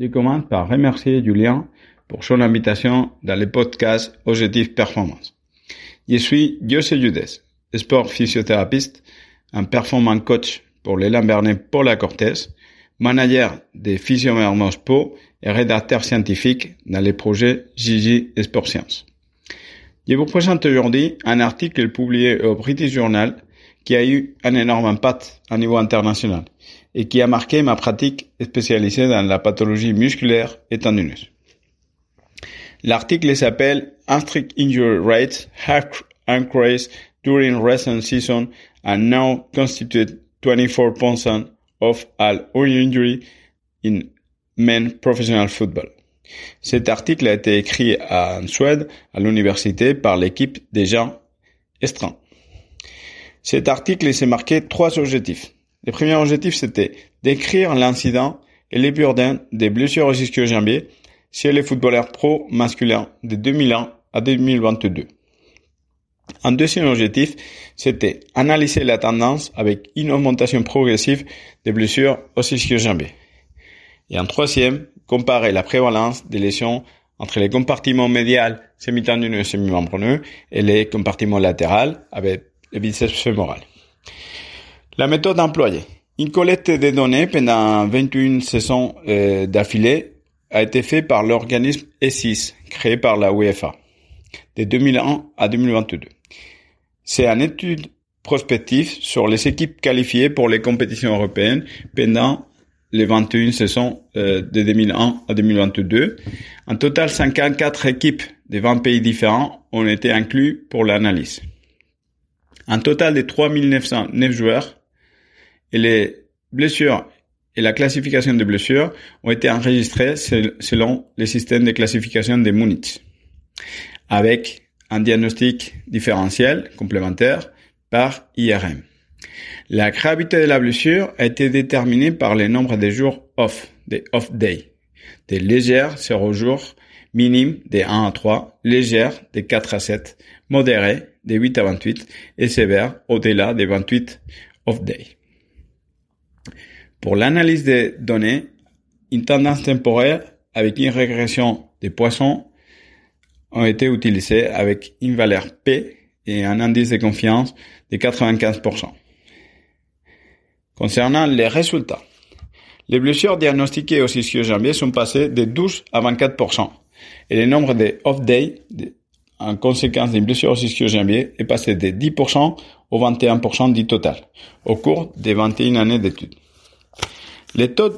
Je commence par remercier Julien pour son invitation dans le podcast Objectif Performance. Je suis José Judes, sport physiothérapeute, un performance coach pour l'élan Bernet Paula Cortés, manager de Physiomermos Po et rédacteur scientifique dans les projets Gigi Sport Science. Je vous présente aujourd'hui un article publié au British Journal qui a eu un énorme impact à niveau international et qui a marqué ma pratique spécialisée dans la pathologie musculaire et tendineuse. L'article s'appelle Strict Injury Rates Have Increased During Recent Season and Now Constitute 24% of all injury in Men Professional Football. Cet article a été écrit en Suède, à l'université, par l'équipe des gens estreints. Cet article s'est marqué trois objectifs. Le premier objectif, c'était d'écrire l'incident et les burdins des blessures au ischio-jambier chez les footballeurs pro masculins de 2001 à 2022. Un deuxième objectif, c'était analyser la tendance avec une augmentation progressive des blessures au ischio-jambier. Et un troisième, comparer la prévalence des lésions entre les compartiments médial, semi-tendineux et semi-membraneux et les compartiments latéraux avec le. La méthode employée. Une collecte de données pendant 21 saisons euh, d'affilée a été faite par l'organisme E6, créé par la UEFA, de 2001 à 2022. C'est une étude prospective sur les équipes qualifiées pour les compétitions européennes pendant les 21 saisons euh, de 2001 à 2022. En total, 54 équipes de 20 pays différents ont été inclus pour l'analyse. Un total de 3909 joueurs. Et les blessures et la classification des blessures ont été enregistrées selon les systèmes de classification de Munich, avec un diagnostic différentiel complémentaire par IRM. La gravité de la blessure a été déterminée par le nombre de jours off, des off days, des légères 0 jours, minimes des 1 à 3, légères des 4 à 7, modérées des 8 à 28 et sévères au-delà des 28 off days. Pour l'analyse des données, une tendance temporaire avec une régression des poissons ont été utilisées avec une valeur P et un indice de confiance de 95%. Concernant les résultats, les blessures diagnostiquées au ischio-jambier sont passées de 12 à 24% et le nombre de off-day en conséquence des blessures au ischio-jambier est passé de 10% au 21% du total au cours des 21 années d'études. Le taux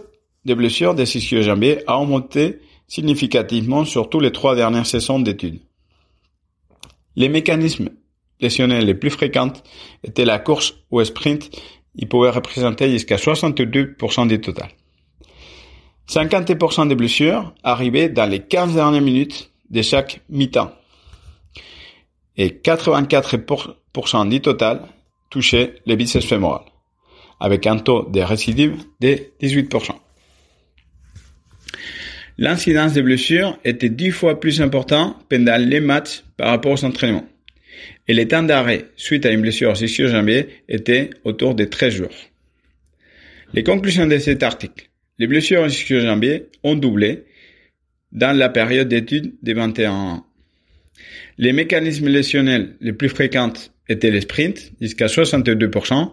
de blessures des ischio-jambiers a augmenté significativement sur tous les trois dernières saisons d'études. Les mécanismes lésionnels les plus fréquents étaient la course ou sprint. Ils pouvaient représenter jusqu'à 62% du total. 50% des blessures arrivaient dans les 15 dernières minutes de chaque mi-temps. Et 84% du total touchaient les biceps fémorales avec un taux de récidive de 18%. L'incidence de blessures était dix fois plus important pendant les matchs par rapport aux entraînements. Et le temps d'arrêt suite à une blessure ischio-jambier était autour de 13 jours. Les conclusions de cet article. Les blessures ischio-jambier ont doublé dans la période d'étude des 21 ans. Les mécanismes lésionnels les plus fréquents étaient les sprints, jusqu'à 62%,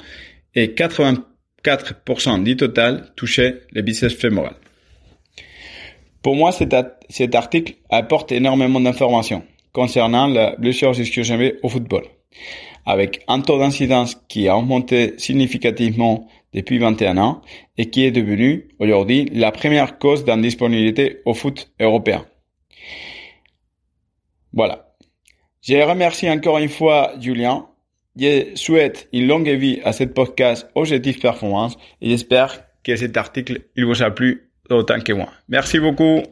et 84% du total touchaient les biceps fémorales. Pour moi, cet, cet article apporte énormément d'informations concernant la blessure ischio-jambier au football, avec un taux d'incidence qui a augmenté significativement depuis 21 ans et qui est devenu aujourd'hui la première cause d'indisponibilité au foot européen. Voilà. Je remercie encore une fois Julien je souhaite une longue vie à cette podcast Objectif Performance et j'espère que cet article il vous a plu autant que moi. Merci beaucoup.